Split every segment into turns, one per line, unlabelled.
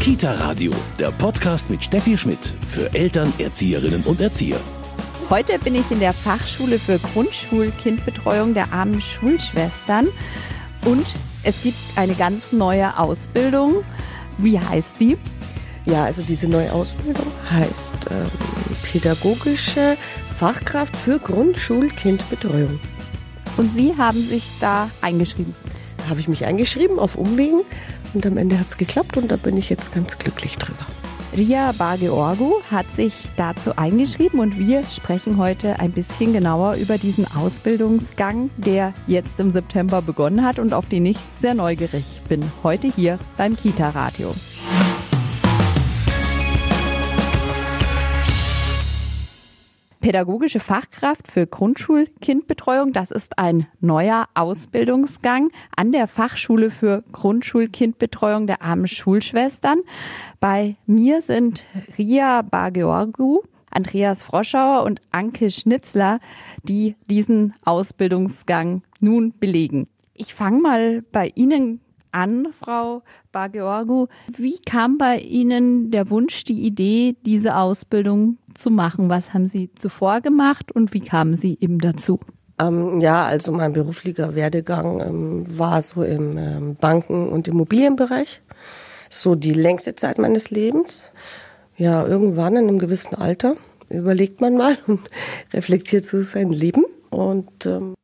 Kita Radio, der Podcast mit Steffi Schmidt für Eltern, Erzieherinnen und Erzieher.
Heute bin ich in der Fachschule für Grundschulkindbetreuung der armen Schulschwestern und es gibt eine ganz neue Ausbildung. Wie heißt die?
Ja, also diese neue Ausbildung heißt ähm, pädagogische Fachkraft für Grundschulkindbetreuung.
Und Sie haben sich da eingeschrieben?
Da habe ich mich eingeschrieben auf Umwegen und am Ende hat es geklappt und da bin ich jetzt ganz glücklich drüber.
Ria Bargeorgu hat sich dazu eingeschrieben und wir sprechen heute ein bisschen genauer über diesen Ausbildungsgang, der jetzt im September begonnen hat und auf den ich sehr neugierig bin. Heute hier beim Kita Radio. Pädagogische Fachkraft für Grundschulkindbetreuung. Das ist ein neuer Ausbildungsgang an der Fachschule für Grundschulkindbetreuung der armen Schulschwestern. Bei mir sind Ria Bargeorgu, Andreas Froschauer und Anke Schnitzler, die diesen Ausbildungsgang nun belegen. Ich fange mal bei Ihnen an, Frau Bargeorgu. Wie kam bei Ihnen der Wunsch, die Idee, diese Ausbildung zu machen? Was haben Sie zuvor gemacht und wie kamen Sie eben dazu?
Ähm, ja, also mein beruflicher Werdegang ähm, war so im ähm, Banken- und Immobilienbereich. So die längste Zeit meines Lebens. Ja, irgendwann in einem gewissen Alter überlegt man mal und reflektiert so sein Leben. Und ähm,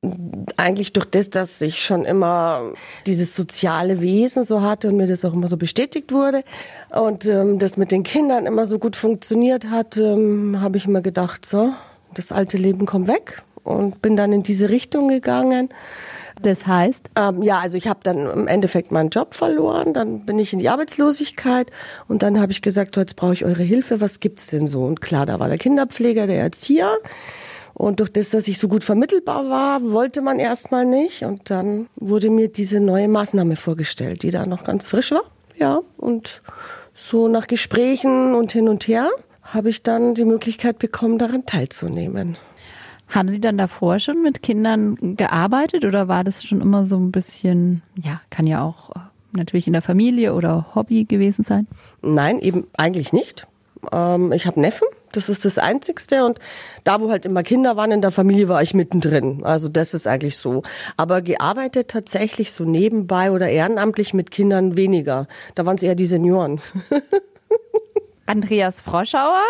eigentlich durch das, dass ich schon immer dieses soziale Wesen so hatte und mir das auch immer so bestätigt wurde und ähm, das mit den Kindern immer so gut funktioniert hat, ähm, habe ich immer gedacht, so, das alte Leben kommt weg und bin dann in diese Richtung gegangen.
Das heißt?
Ähm, ja, also ich habe dann im Endeffekt meinen Job verloren, dann bin ich in die Arbeitslosigkeit und dann habe ich gesagt, so, jetzt brauche ich eure Hilfe, was gibt's denn so? Und klar, da war der Kinderpfleger, der Erzieher und durch das, dass ich so gut vermittelbar war, wollte man erstmal nicht. Und dann wurde mir diese neue Maßnahme vorgestellt, die da noch ganz frisch war. Ja, und so nach Gesprächen und hin und her habe ich dann die Möglichkeit bekommen, daran teilzunehmen.
Haben Sie dann davor schon mit Kindern gearbeitet oder war das schon immer so ein bisschen, ja, kann ja auch natürlich in der Familie oder Hobby gewesen sein?
Nein, eben eigentlich nicht. Ähm, ich habe Neffen, das ist das Einzigste. Und da, wo halt immer Kinder waren in der Familie, war ich mittendrin. Also das ist eigentlich so. Aber gearbeitet tatsächlich so nebenbei oder ehrenamtlich mit Kindern weniger. Da waren es eher die Senioren.
Andreas Froschauer,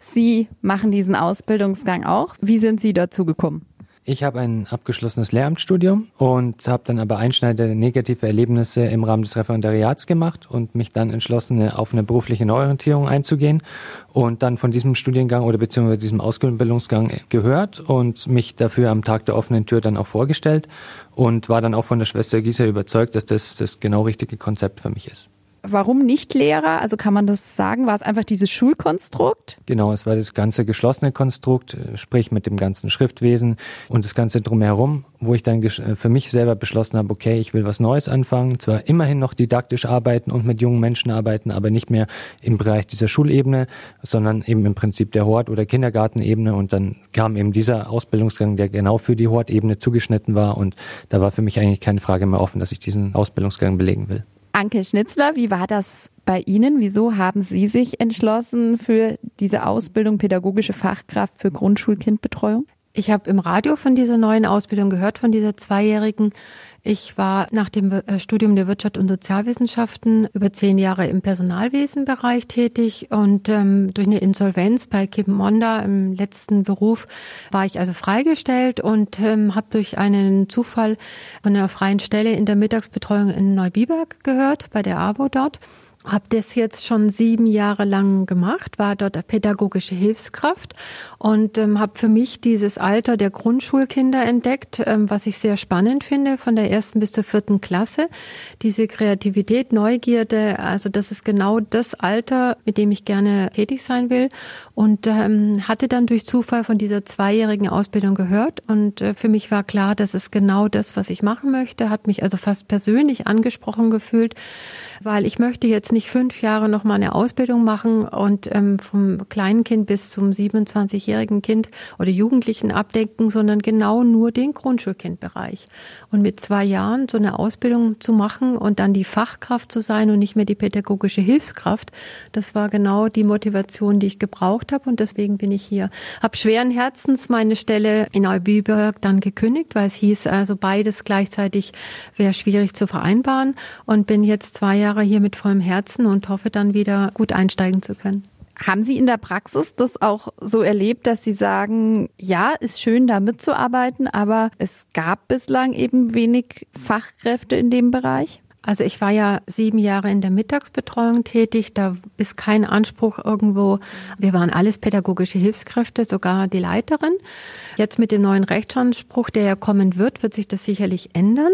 Sie machen diesen Ausbildungsgang auch. Wie sind Sie dazu gekommen?
Ich habe ein abgeschlossenes Lehramtsstudium und habe dann aber einschneidende negative Erlebnisse im Rahmen des Referendariats gemacht und mich dann entschlossen, auf eine berufliche Neuorientierung einzugehen und dann von diesem Studiengang oder beziehungsweise diesem Ausbildungsgang gehört und mich dafür am Tag der offenen Tür dann auch vorgestellt und war dann auch von der Schwester Gieser überzeugt, dass das das genau richtige Konzept für mich ist.
Warum nicht Lehrer? Also kann man das sagen? War es einfach dieses Schulkonstrukt?
Genau, es war das ganze geschlossene Konstrukt, äh, sprich mit dem ganzen Schriftwesen und das ganze drumherum, wo ich dann äh, für mich selber beschlossen habe, okay, ich will was Neues anfangen, zwar immerhin noch didaktisch arbeiten und mit jungen Menschen arbeiten, aber nicht mehr im Bereich dieser Schulebene, sondern eben im Prinzip der Hort- oder Kindergartenebene und dann kam eben dieser Ausbildungsgang, der genau für die Hortebene zugeschnitten war und da war für mich eigentlich keine Frage mehr offen, dass ich diesen Ausbildungsgang belegen will.
Anke Schnitzler, wie war das bei Ihnen? Wieso haben Sie sich entschlossen für diese Ausbildung pädagogische Fachkraft für Grundschulkindbetreuung?
Ich habe im Radio von dieser neuen Ausbildung gehört, von dieser zweijährigen. Ich war nach dem äh, Studium der Wirtschaft und Sozialwissenschaften über zehn Jahre im Personalwesenbereich tätig und ähm, durch eine Insolvenz bei Kippenmonda im letzten Beruf war ich also freigestellt und ähm, habe durch einen Zufall von einer freien Stelle in der Mittagsbetreuung in Neubiberg gehört, bei der AWO dort habe das jetzt schon sieben Jahre lang gemacht, war dort pädagogische Hilfskraft und ähm, habe für mich dieses Alter der Grundschulkinder entdeckt, ähm, was ich sehr spannend finde, von der ersten bis zur vierten Klasse. Diese Kreativität, Neugierde, also das ist genau das Alter, mit dem ich gerne tätig sein will und ähm, hatte dann durch Zufall von dieser zweijährigen Ausbildung gehört und äh, für mich war klar, das ist genau das, was ich machen möchte, hat mich also fast persönlich angesprochen gefühlt, weil ich möchte jetzt nicht fünf Jahre noch mal eine Ausbildung machen und ähm, vom kleinen Kind bis zum 27-jährigen Kind oder Jugendlichen abdecken, sondern genau nur den Grundschulkindbereich. Und mit zwei Jahren so eine Ausbildung zu machen und dann die Fachkraft zu sein und nicht mehr die pädagogische Hilfskraft, das war genau die Motivation, die ich gebraucht habe und deswegen bin ich hier. Hab schweren Herzens meine Stelle in Neubüberg dann gekündigt, weil es hieß, also beides gleichzeitig wäre schwierig zu vereinbaren und bin jetzt zwei Jahre hier mit vollem Herzen und hoffe dann wieder gut einsteigen zu können.
Haben Sie in der Praxis das auch so erlebt, dass Sie sagen, ja, ist schön da mitzuarbeiten, aber es gab bislang eben wenig Fachkräfte in dem Bereich?
Also ich war ja sieben Jahre in der Mittagsbetreuung tätig. Da ist kein Anspruch irgendwo. Wir waren alles pädagogische Hilfskräfte, sogar die Leiterin. Jetzt mit dem neuen Rechtsanspruch, der ja kommen wird, wird sich das sicherlich ändern.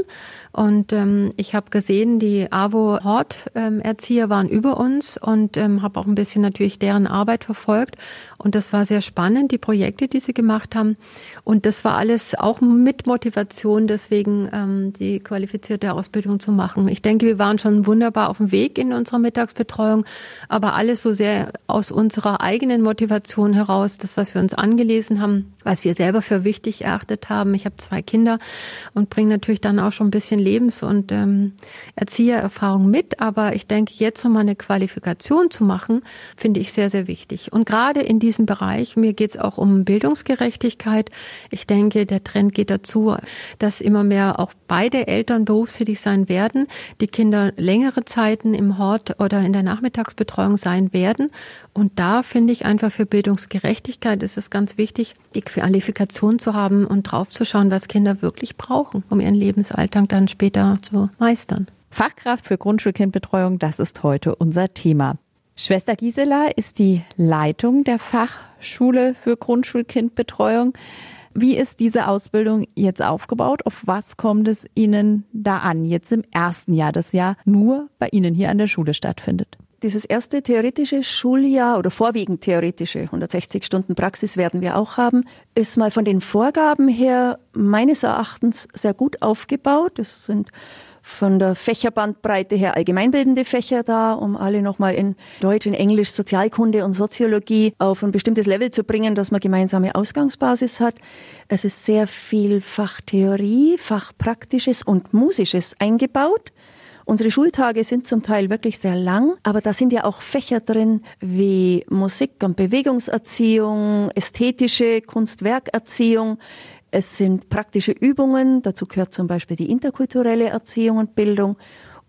Und ähm, ich habe gesehen, die AWO-Hort-Erzieher waren über uns und ähm, habe auch ein bisschen natürlich deren Arbeit verfolgt. Und das war sehr spannend, die Projekte, die sie gemacht haben. Und das war alles auch mit Motivation, deswegen ähm, die qualifizierte Ausbildung zu machen. Ich denke, wir waren schon wunderbar auf dem Weg in unserer Mittagsbetreuung, aber alles so sehr aus unserer eigenen Motivation heraus, das, was wir uns angelesen haben, was wir selber für wichtig erachtet haben. Ich habe zwei Kinder und bringe natürlich dann auch schon ein bisschen Lebens- und ähm, Erziehererfahrung mit. Aber ich denke, jetzt um eine Qualifikation zu machen, finde ich sehr, sehr wichtig. Und gerade in diesem Bereich, mir geht es auch um Bildungsgerechtigkeit. Ich denke, der Trend geht dazu, dass immer mehr auch beide Eltern berufstätig sein werden, die Kinder längere Zeiten im Hort oder in der Nachmittagsbetreuung sein werden. Und da finde ich einfach für Bildungsgerechtigkeit ist es ganz wichtig, die Qualifikation zu haben und draufzuschauen, was Kinder wirklich brauchen, um ihren Lebensalltag dann später zu meistern.
Fachkraft für Grundschulkindbetreuung, das ist heute unser Thema. Schwester Gisela ist die Leitung der Fachschule für Grundschulkindbetreuung. Wie ist diese Ausbildung jetzt aufgebaut? Auf was kommt es Ihnen da an, jetzt im ersten Jahr, das ja nur bei Ihnen hier an der Schule stattfindet?
Dieses erste theoretische Schuljahr oder vorwiegend theoretische 160 Stunden Praxis werden wir auch haben, ist mal von den Vorgaben her meines Erachtens sehr gut aufgebaut. Es sind von der Fächerbandbreite her allgemeinbildende Fächer da, um alle nochmal in Deutsch, in Englisch, Sozialkunde und Soziologie auf ein bestimmtes Level zu bringen, dass man gemeinsame Ausgangsbasis hat. Es ist sehr viel Fachtheorie, Fachpraktisches und Musisches eingebaut. Unsere Schultage sind zum Teil wirklich sehr lang, aber da sind ja auch Fächer drin wie Musik und Bewegungserziehung, ästhetische Kunstwerkerziehung. Es sind praktische Übungen, dazu gehört zum Beispiel die interkulturelle Erziehung und Bildung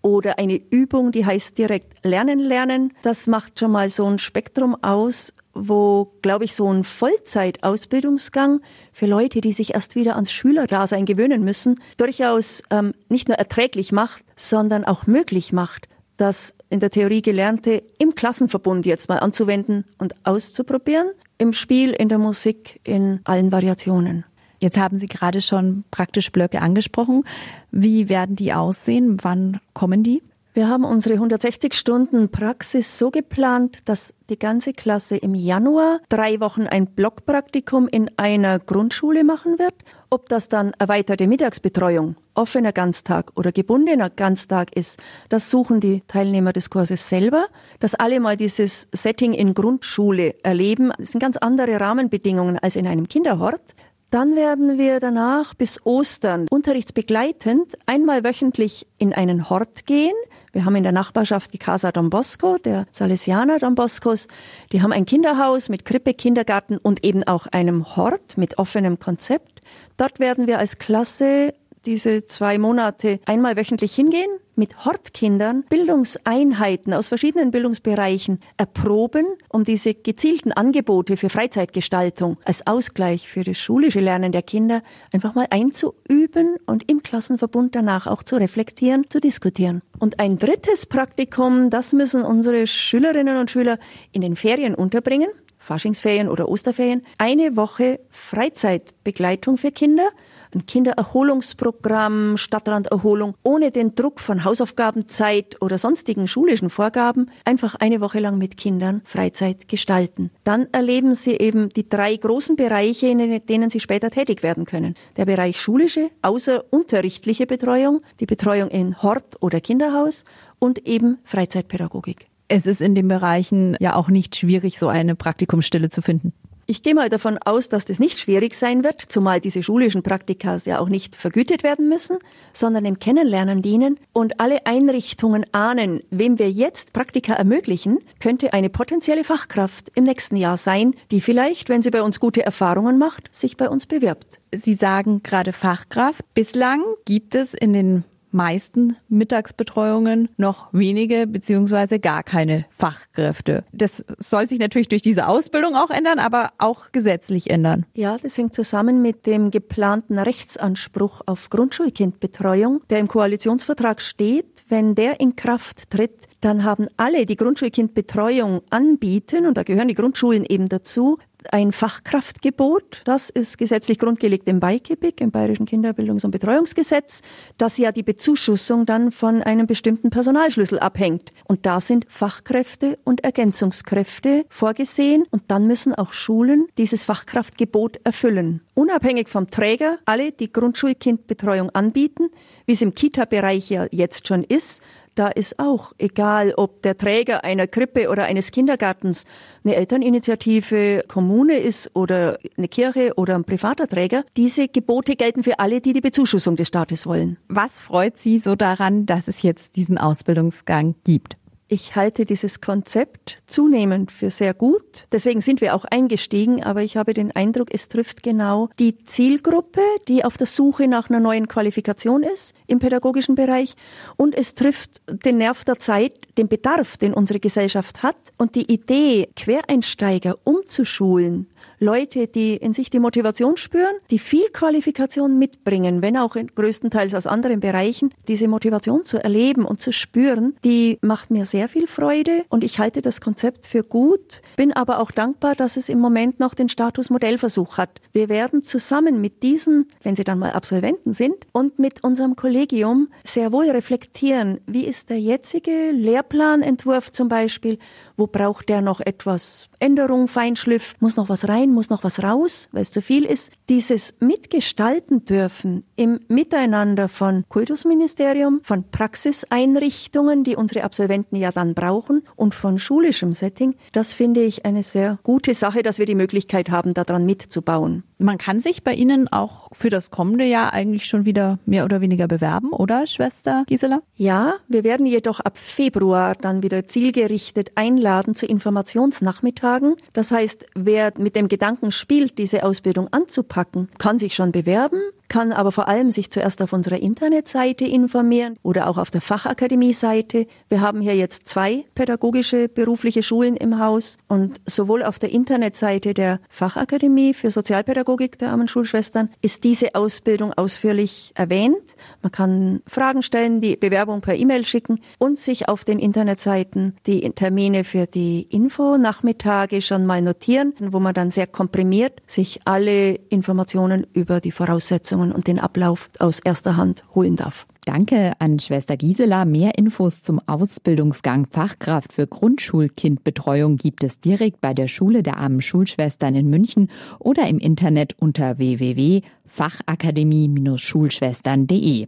oder eine Übung, die heißt direkt Lernen lernen. Das macht schon mal so ein Spektrum aus, wo, glaube ich, so ein Vollzeitausbildungsgang für Leute, die sich erst wieder ans Schülerdasein gewöhnen müssen, durchaus ähm, nicht nur erträglich macht, sondern auch möglich macht, das in der Theorie Gelernte im Klassenverbund jetzt mal anzuwenden und auszuprobieren, im Spiel, in der Musik, in allen Variationen.
Jetzt haben Sie gerade schon praktisch Blöcke angesprochen. Wie werden die aussehen? Wann kommen die?
Wir haben unsere 160 Stunden Praxis so geplant, dass die ganze Klasse im Januar drei Wochen ein Blockpraktikum in einer Grundschule machen wird. Ob das dann erweiterte Mittagsbetreuung, offener Ganztag oder gebundener Ganztag ist, das suchen die Teilnehmer des Kurses selber. Dass alle mal dieses Setting in Grundschule erleben, das sind ganz andere Rahmenbedingungen als in einem Kinderhort. Dann werden wir danach bis Ostern unterrichtsbegleitend einmal wöchentlich in einen Hort gehen. Wir haben in der Nachbarschaft die Casa Don Bosco, der Salesianer Don Boscos. Die haben ein Kinderhaus mit Krippe, Kindergarten und eben auch einem Hort mit offenem Konzept. Dort werden wir als Klasse diese zwei Monate einmal wöchentlich hingehen, mit Hortkindern Bildungseinheiten aus verschiedenen Bildungsbereichen erproben, um diese gezielten Angebote für Freizeitgestaltung als Ausgleich für das schulische Lernen der Kinder einfach mal einzuüben und im Klassenverbund danach auch zu reflektieren, zu diskutieren. Und ein drittes Praktikum, das müssen unsere Schülerinnen und Schüler in den Ferien unterbringen. Faschingsferien oder Osterferien, eine Woche Freizeitbegleitung für Kinder ein Kindererholungsprogramm, Stadtranderholung, ohne den Druck von Hausaufgabenzeit oder sonstigen schulischen Vorgaben, einfach eine Woche lang mit Kindern Freizeit gestalten. Dann erleben sie eben die drei großen Bereiche, in denen sie später tätig werden können. Der Bereich schulische, außerunterrichtliche Betreuung, die Betreuung in Hort oder Kinderhaus und eben Freizeitpädagogik.
Es ist in den Bereichen ja auch nicht schwierig, so eine Praktikumsstelle zu finden.
Ich gehe mal davon aus, dass das nicht schwierig sein wird, zumal diese schulischen Praktika ja auch nicht vergütet werden müssen, sondern dem Kennenlernen dienen. Und alle Einrichtungen ahnen, wem wir jetzt Praktika ermöglichen, könnte eine potenzielle Fachkraft im nächsten Jahr sein, die vielleicht, wenn sie bei uns gute Erfahrungen macht, sich bei uns bewirbt.
Sie sagen gerade Fachkraft. Bislang gibt es in den meisten Mittagsbetreuungen noch wenige beziehungsweise gar keine Fachkräfte. Das soll sich natürlich durch diese Ausbildung auch ändern, aber auch gesetzlich ändern.
Ja, das hängt zusammen mit dem geplanten Rechtsanspruch auf Grundschulkindbetreuung, der im Koalitionsvertrag steht. Wenn der in Kraft tritt, dann haben alle, die Grundschulkindbetreuung anbieten, und da gehören die Grundschulen eben dazu, ein Fachkraftgebot. Das ist gesetzlich grundgelegt im BeiKeBIG, im Bayerischen Kinderbildungs- und Betreuungsgesetz, das ja die Bezuschussung dann von einem bestimmten Personalschlüssel abhängt. Und da sind Fachkräfte und Ergänzungskräfte vorgesehen. Und dann müssen auch Schulen dieses Fachkraftgebot erfüllen. Unabhängig vom Träger, alle, die Grundschulkindbetreuung anbieten, wie es im Kita-Bereich ja jetzt schon ist, da ist auch egal, ob der Träger einer Krippe oder eines Kindergartens eine Elterninitiative, Kommune ist oder eine Kirche oder ein privater Träger. Diese Gebote gelten für alle, die die Bezuschussung des Staates wollen.
Was freut Sie so daran, dass es jetzt diesen Ausbildungsgang gibt?
Ich halte dieses Konzept zunehmend für sehr gut. Deswegen sind wir auch eingestiegen, aber ich habe den Eindruck, es trifft genau die Zielgruppe, die auf der Suche nach einer neuen Qualifikation ist im pädagogischen Bereich und es trifft den Nerv der Zeit, den Bedarf, den unsere Gesellschaft hat und die Idee, Quereinsteiger umzuschulen Leute, die in sich die Motivation spüren, die viel Qualifikation mitbringen, wenn auch größtenteils aus anderen Bereichen, diese Motivation zu erleben und zu spüren, die macht mir sehr viel Freude und ich halte das Konzept für gut, bin aber auch dankbar, dass es im Moment noch den Status Modellversuch hat. Wir werden zusammen mit diesen, wenn sie dann mal Absolventen sind, und mit unserem Kollegium sehr wohl reflektieren, wie ist der jetzige Lehrplanentwurf zum Beispiel, wo braucht der noch etwas Änderung, Feinschliff, muss noch was rein, muss noch was raus, weil es zu viel ist. Dieses Mitgestalten dürfen im Miteinander von Kultusministerium, von Praxiseinrichtungen, die unsere Absolventen ja dann brauchen und von schulischem Setting, das finde ich eine sehr gute Sache, dass wir die Möglichkeit haben, daran mitzubauen.
Man kann sich bei Ihnen auch für das kommende Jahr eigentlich schon wieder mehr oder weniger bewerben, oder Schwester Gisela?
Ja, wir werden jedoch ab Februar dann wieder zielgerichtet einladen zu Informationsnachmittagen. Das heißt, wer mit dem Gedanken spielt, diese Ausbildung anzupacken, kann sich schon bewerben kann aber vor allem sich zuerst auf unserer Internetseite informieren oder auch auf der Fachakademie-Seite. Wir haben hier jetzt zwei pädagogische berufliche Schulen im Haus und sowohl auf der Internetseite der Fachakademie für Sozialpädagogik der armen Schulschwestern ist diese Ausbildung ausführlich erwähnt. Man kann Fragen stellen, die Bewerbung per E-Mail schicken und sich auf den Internetseiten die Termine für die Info-Nachmittage schon mal notieren, wo man dann sehr komprimiert sich alle Informationen über die Voraussetzungen Voraussetzungen und den Ablauf aus erster Hand holen darf.
Danke an Schwester Gisela. Mehr Infos zum Ausbildungsgang Fachkraft für Grundschulkindbetreuung gibt es direkt bei der Schule der armen Schulschwestern in München oder im Internet unter www.fachakademie-schulschwestern.de.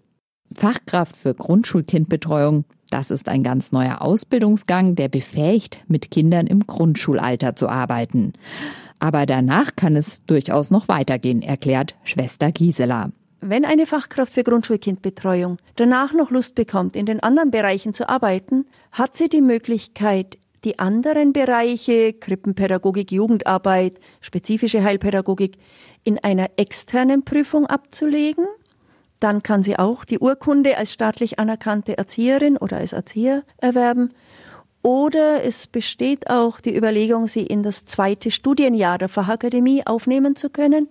Fachkraft für Grundschulkindbetreuung, das ist ein ganz neuer Ausbildungsgang, der befähigt, mit Kindern im Grundschulalter zu arbeiten. Aber danach kann es durchaus noch weitergehen, erklärt Schwester Gisela.
Wenn eine Fachkraft für Grundschulkindbetreuung danach noch Lust bekommt, in den anderen Bereichen zu arbeiten, hat sie die Möglichkeit, die anderen Bereiche, Krippenpädagogik, Jugendarbeit, spezifische Heilpädagogik, in einer externen Prüfung abzulegen. Dann kann sie auch die Urkunde als staatlich anerkannte Erzieherin oder als Erzieher erwerben. Oder es besteht auch die Überlegung, sie in das zweite Studienjahr der Fachakademie aufnehmen zu können.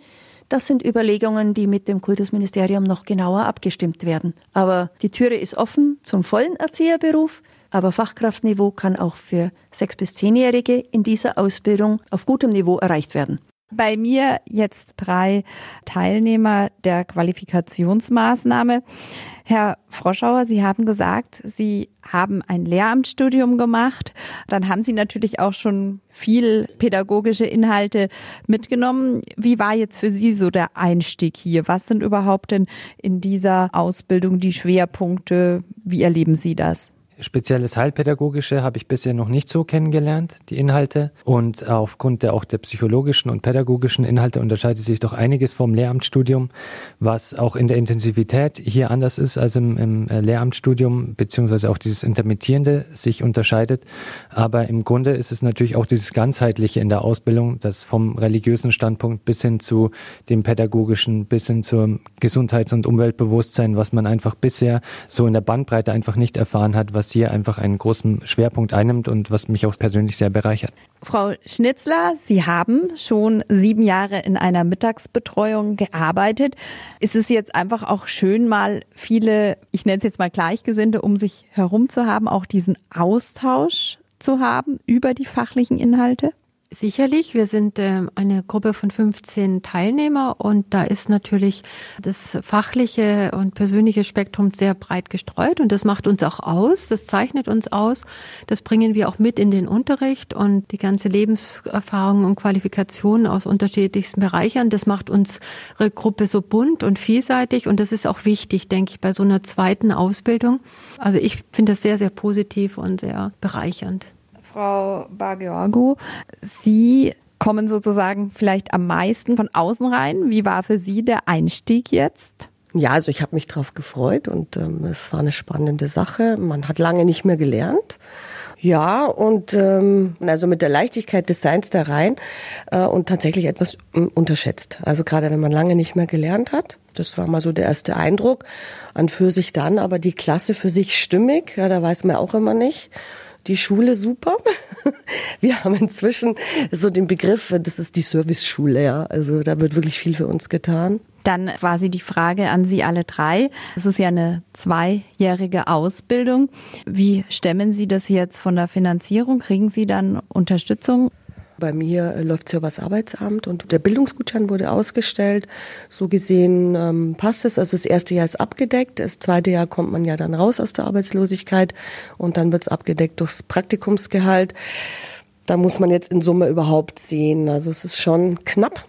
Das sind Überlegungen, die mit dem Kultusministerium noch genauer abgestimmt werden. Aber die Türe ist offen zum vollen Erzieherberuf. Aber Fachkraftniveau kann auch für sechs bis zehnjährige in dieser Ausbildung auf gutem Niveau erreicht werden.
Bei mir jetzt drei Teilnehmer der Qualifikationsmaßnahme. Herr Froschauer, Sie haben gesagt, Sie haben ein Lehramtsstudium gemacht. Dann haben Sie natürlich auch schon viel pädagogische Inhalte mitgenommen. Wie war jetzt für Sie so der Einstieg hier? Was sind überhaupt denn in dieser Ausbildung die Schwerpunkte? Wie erleben Sie das?
Spezielles Heilpädagogische habe ich bisher noch nicht so kennengelernt, die Inhalte. Und aufgrund der auch der psychologischen und pädagogischen Inhalte unterscheidet sich doch einiges vom Lehramtsstudium, was auch in der Intensivität hier anders ist als im, im äh, Lehramtsstudium, beziehungsweise auch dieses Intermittierende sich unterscheidet. Aber im Grunde ist es natürlich auch dieses ganzheitliche in der Ausbildung, das vom religiösen Standpunkt bis hin zu dem pädagogischen, bis hin zum Gesundheits- und Umweltbewusstsein, was man einfach bisher so in der Bandbreite einfach nicht erfahren hat, was hier einfach einen großen Schwerpunkt einnimmt und was mich auch persönlich sehr bereichert.
Frau Schnitzler, Sie haben schon sieben Jahre in einer Mittagsbetreuung gearbeitet. Ist es jetzt einfach auch schön, mal viele, ich nenne es jetzt mal Gleichgesinnte, um sich herum zu haben, auch diesen Austausch zu haben über die fachlichen Inhalte?
Sicherlich, wir sind äh, eine Gruppe von 15 Teilnehmer und da ist natürlich das fachliche und persönliche Spektrum sehr breit gestreut und das macht uns auch aus, das zeichnet uns aus, das bringen wir auch mit in den Unterricht und die ganze Lebenserfahrung und Qualifikation aus unterschiedlichsten Bereichen, das macht unsere Gruppe so bunt und vielseitig und das ist auch wichtig, denke ich, bei so einer zweiten Ausbildung. Also ich finde das sehr, sehr positiv und sehr bereichernd.
Frau Bagiorgu, Sie kommen sozusagen vielleicht am meisten von außen rein. Wie war für Sie der Einstieg jetzt?
Ja, also ich habe mich drauf gefreut und ähm, es war eine spannende Sache. Man hat lange nicht mehr gelernt. Ja, und ähm, also mit der Leichtigkeit des Seins da rein äh, und tatsächlich etwas ähm, unterschätzt. Also gerade wenn man lange nicht mehr gelernt hat. Das war mal so der erste Eindruck. An für sich dann, aber die Klasse für sich stimmig, ja, da weiß man auch immer nicht die Schule super. Wir haben inzwischen so den Begriff, das ist die Service-Schule, ja. Also da wird wirklich viel für uns getan.
Dann quasi die Frage an Sie alle drei. Es ist ja eine zweijährige Ausbildung. Wie stemmen Sie das jetzt von der Finanzierung? Kriegen Sie dann Unterstützung?
Bei mir äh, läuft ja übers Arbeitsamt und der Bildungsgutschein wurde ausgestellt. So gesehen ähm, passt es. Also das erste Jahr ist abgedeckt. Das zweite Jahr kommt man ja dann raus aus der Arbeitslosigkeit und dann wird es abgedeckt durchs Praktikumsgehalt. Da muss man jetzt in Summe überhaupt sehen. Also es ist schon knapp.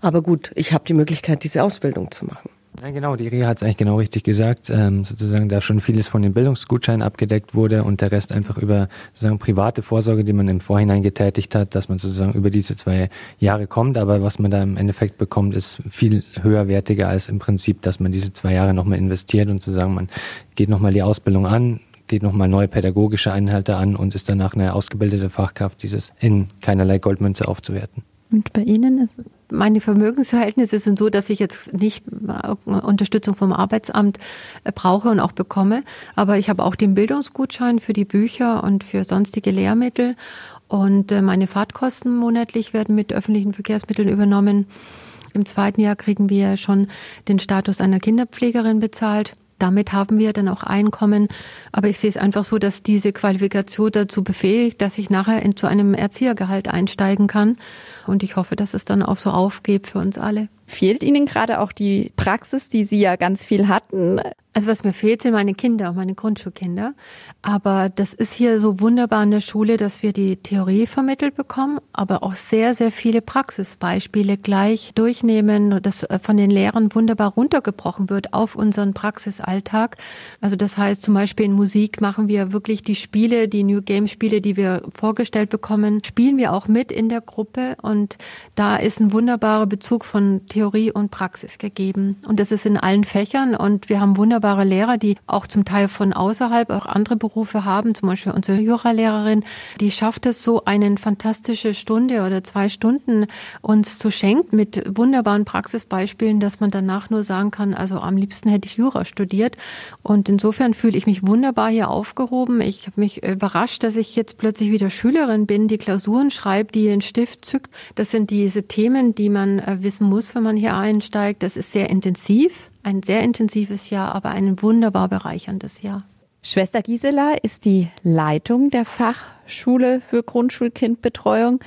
Aber gut, ich habe die Möglichkeit, diese Ausbildung zu machen.
Ja, genau, die Ria hat es eigentlich genau richtig gesagt, ähm, sozusagen da schon vieles von den Bildungsgutscheinen abgedeckt wurde und der Rest einfach über sozusagen private Vorsorge, die man im Vorhinein getätigt hat, dass man sozusagen über diese zwei Jahre kommt, aber was man da im Endeffekt bekommt, ist viel höherwertiger als im Prinzip, dass man diese zwei Jahre nochmal investiert und sozusagen man geht nochmal die Ausbildung an, geht nochmal neue pädagogische Inhalte an und ist danach eine ausgebildete Fachkraft, dieses in keinerlei Goldmünze aufzuwerten.
Und bei Ihnen?
Meine Vermögensverhältnisse sind so, dass ich jetzt nicht Unterstützung vom Arbeitsamt äh, brauche und auch bekomme. Aber ich habe auch den Bildungsgutschein für die Bücher und für sonstige Lehrmittel. Und äh, meine Fahrtkosten monatlich werden mit öffentlichen Verkehrsmitteln übernommen. Im zweiten Jahr kriegen wir schon den Status einer Kinderpflegerin bezahlt. Damit haben wir dann auch Einkommen. Aber ich sehe es einfach so, dass diese Qualifikation dazu befähigt, dass ich nachher in, zu einem Erziehergehalt einsteigen kann. Und ich hoffe, dass es dann auch so aufgeht für uns alle.
Fehlt Ihnen gerade auch die Praxis, die Sie ja ganz viel hatten?
Also was mir fehlt, sind meine Kinder, meine Grundschulkinder. Aber das ist hier so wunderbar in der Schule, dass wir die Theorie vermittelt bekommen, aber auch sehr, sehr viele Praxisbeispiele gleich durchnehmen, das äh, von den Lehrern wunderbar runtergebrochen wird auf unseren Praxisalltag. Also das heißt zum Beispiel in Musik machen wir wirklich die Spiele, die New Game Spiele, die wir vorgestellt bekommen, spielen wir auch mit in der Gruppe und da ist ein wunderbarer Bezug von Theorie und Praxis gegeben. Und das ist in allen Fächern und wir haben wunderbar wunderbare Lehrer, die auch zum Teil von außerhalb auch andere Berufe haben. Zum Beispiel unsere Juralehrerin, die schafft es so, eine fantastische Stunde oder zwei Stunden uns zu schenken mit wunderbaren Praxisbeispielen, dass man danach nur sagen kann, also am liebsten hätte ich Jura studiert. Und insofern fühle ich mich wunderbar hier aufgehoben. Ich habe mich überrascht, dass ich jetzt plötzlich wieder Schülerin bin, die Klausuren schreibt, die den Stift zückt. Das sind diese Themen, die man äh, wissen muss, wenn man hier einsteigt. Das ist sehr intensiv ein sehr intensives Jahr, aber ein wunderbar bereicherndes Jahr.
Schwester Gisela ist die Leitung der Fachschule für Grundschulkindbetreuung.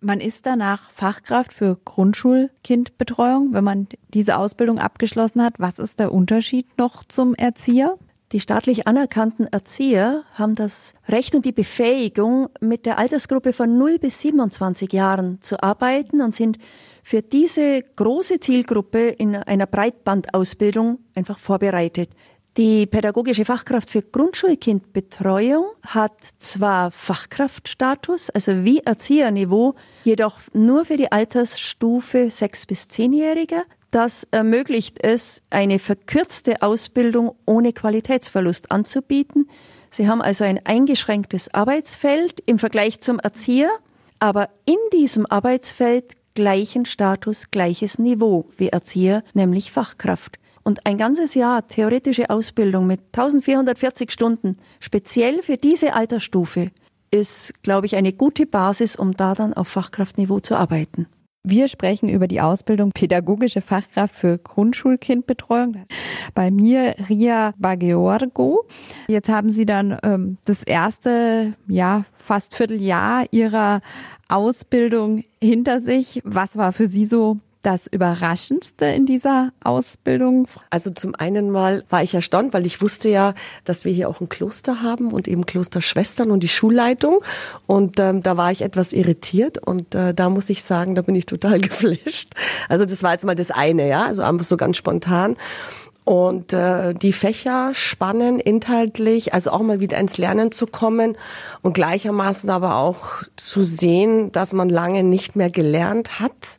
Man ist danach Fachkraft für Grundschulkindbetreuung, wenn man diese Ausbildung abgeschlossen hat. Was ist der Unterschied noch zum Erzieher?
Die staatlich anerkannten Erzieher haben das Recht und die Befähigung, mit der Altersgruppe von 0 bis 27 Jahren zu arbeiten und sind für diese große Zielgruppe in einer Breitbandausbildung einfach vorbereitet. Die pädagogische Fachkraft für Grundschulkindbetreuung hat zwar Fachkraftstatus, also wie Erzieherniveau, jedoch nur für die Altersstufe 6 bis 10-Jährige. Das ermöglicht es, eine verkürzte Ausbildung ohne Qualitätsverlust anzubieten. Sie haben also ein eingeschränktes Arbeitsfeld im Vergleich zum Erzieher, aber in diesem Arbeitsfeld gleichen Status, gleiches Niveau wie Erzieher, nämlich Fachkraft. Und ein ganzes Jahr theoretische Ausbildung mit 1440 Stunden, speziell für diese Altersstufe, ist, glaube ich, eine gute Basis, um da dann auf Fachkraftniveau zu arbeiten.
Wir sprechen über die Ausbildung Pädagogische Fachkraft für Grundschulkindbetreuung. Bei mir Ria Bageorgo. Jetzt haben Sie dann ähm, das erste, ja, fast Vierteljahr Ihrer Ausbildung hinter sich. Was war für Sie so das Überraschendste in dieser Ausbildung?
Also zum einen mal war ich erstaunt, weil ich wusste ja, dass wir hier auch ein Kloster haben und eben Klosterschwestern und die Schulleitung. Und ähm, da war ich etwas irritiert und äh, da muss ich sagen, da bin ich total geflasht. Also das war jetzt mal das eine, ja, also einfach so ganz spontan. Und äh, die Fächer spannen inhaltlich, also auch mal wieder ins Lernen zu kommen und gleichermaßen aber auch zu sehen, dass man lange nicht mehr gelernt hat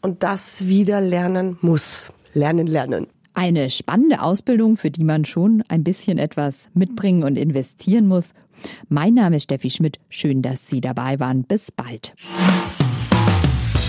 und das wieder lernen muss. Lernen, lernen.
Eine spannende Ausbildung, für die man schon ein bisschen etwas mitbringen und investieren muss. Mein Name ist Steffi Schmidt. Schön, dass Sie dabei waren. Bis bald.